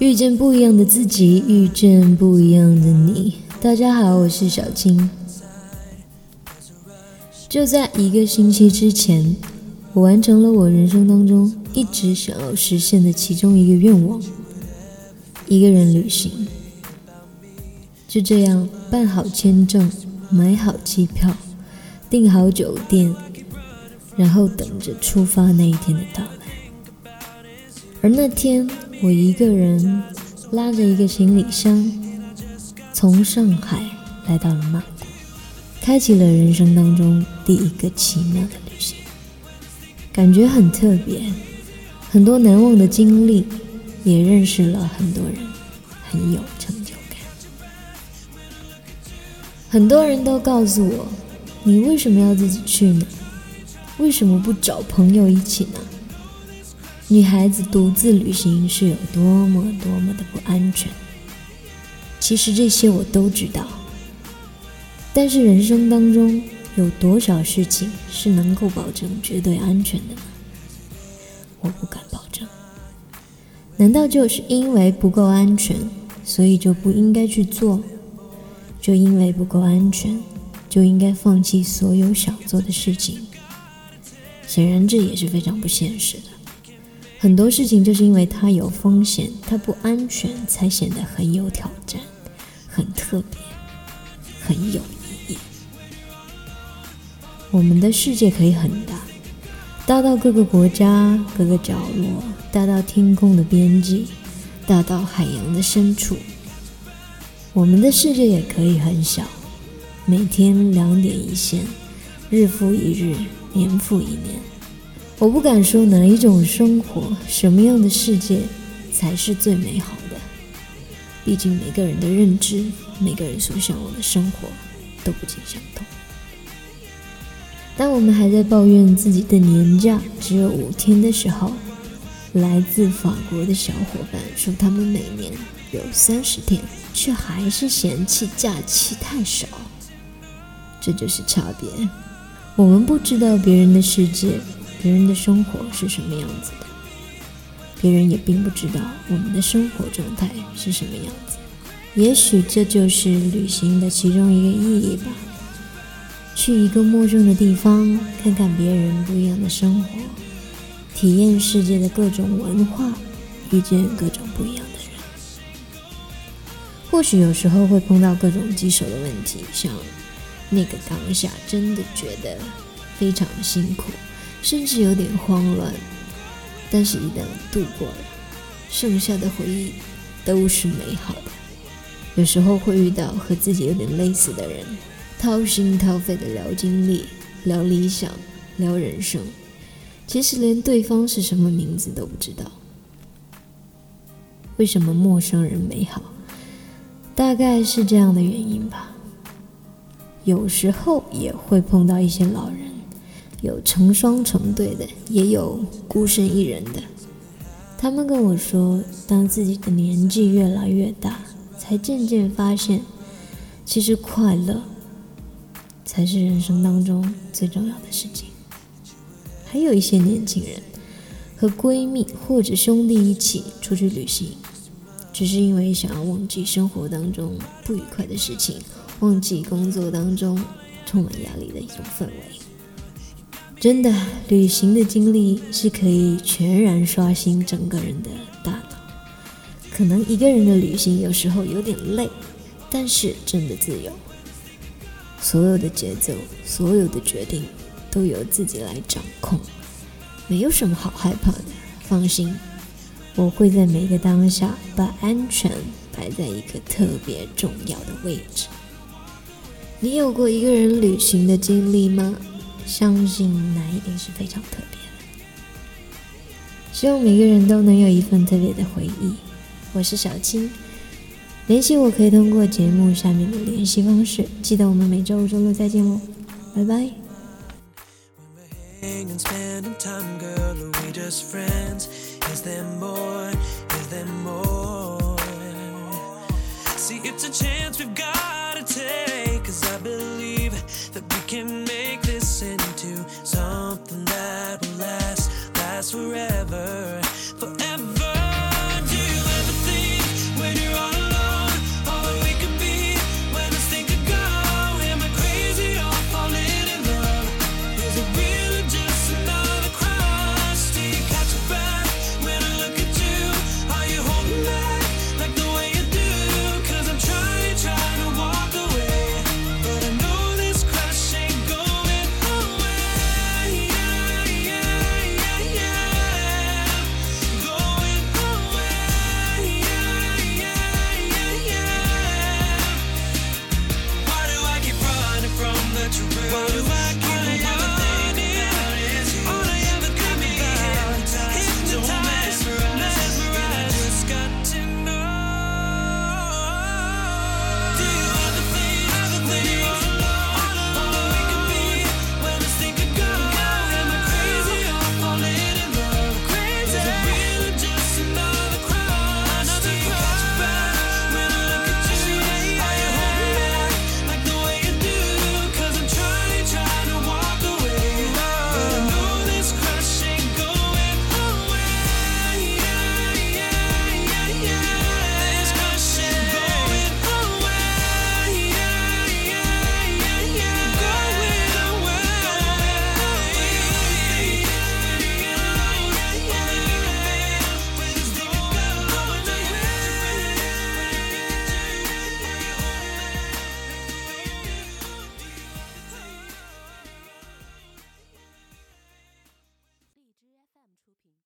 遇见不一样的自己，遇见不一样的你。大家好，我是小青。就在一个星期之前，我完成了我人生当中一直想要实现的其中一个愿望——一个人旅行。就这样，办好签证，买好机票，订好酒店，然后等着出发那一天的到来。而那天，我一个人拉着一个行李箱，从上海来到了曼谷，开启了人生当中第一个奇妙的旅行，感觉很特别，很多难忘的经历，也认识了很多人，很有成就感。很多人都告诉我，你为什么要自己去呢？为什么不找朋友一起呢？女孩子独自旅行是有多么多么的不安全。其实这些我都知道，但是人生当中有多少事情是能够保证绝对安全的呢？我不敢保证。难道就是因为不够安全，所以就不应该去做？就因为不够安全，就应该放弃所有想做的事情？显然这也是非常不现实的。很多事情就是因为它有风险，它不安全，才显得很有挑战，很特别，很有意义。我们的世界可以很大，大到各个国家各个角落，大到天空的边际，大到海洋的深处。我们的世界也可以很小，每天两点一线，日复一日，年复一年。我不敢说哪一种生活、什么样的世界才是最美好的，毕竟每个人的认知、每个人所向往的生活都不尽相同。当我们还在抱怨自己的年假只有五天的时候，来自法国的小伙伴说他们每年有三十天，却还是嫌弃假期太少。这就是差别。我们不知道别人的世界。别人的生活是什么样子的，别人也并不知道我们的生活状态是什么样子。也许这就是旅行的其中一个意义吧。去一个陌生的地方，看看别人不一样的生活，体验世界的各种文化，遇见各种不一样的人。或许有时候会碰到各种棘手的问题，像那个当下真的觉得非常辛苦。甚至有点慌乱，但是，一旦度过了，剩下的回忆都是美好的。有时候会遇到和自己有点类似的人，掏心掏肺的聊经历、聊理想、聊人生，其实连对方是什么名字都不知道。为什么陌生人美好？大概是这样的原因吧。有时候也会碰到一些老人。有成双成对的，也有孤身一人的。他们跟我说，当自己的年纪越来越大，才渐渐发现，其实快乐才是人生当中最重要的事情。还有一些年轻人和闺蜜或者兄弟一起出去旅行，只是因为想要忘记生活当中不愉快的事情，忘记工作当中充满压力的一种氛围。真的，旅行的经历是可以全然刷新整个人的大脑。可能一个人的旅行有时候有点累，但是真的自由。所有的节奏，所有的决定都由自己来掌控，没有什么好害怕的。放心，我会在每个当下把安全摆在一个特别重要的位置。你有过一个人旅行的经历吗？相信那一定是非常特别的。希望每个人都能有一份特别的回忆。我是小青，联系我可以通过节目下面的联系方式。记得我们每周五、周六再见喽，拜拜。See, it's a chance we've got. to take. forever.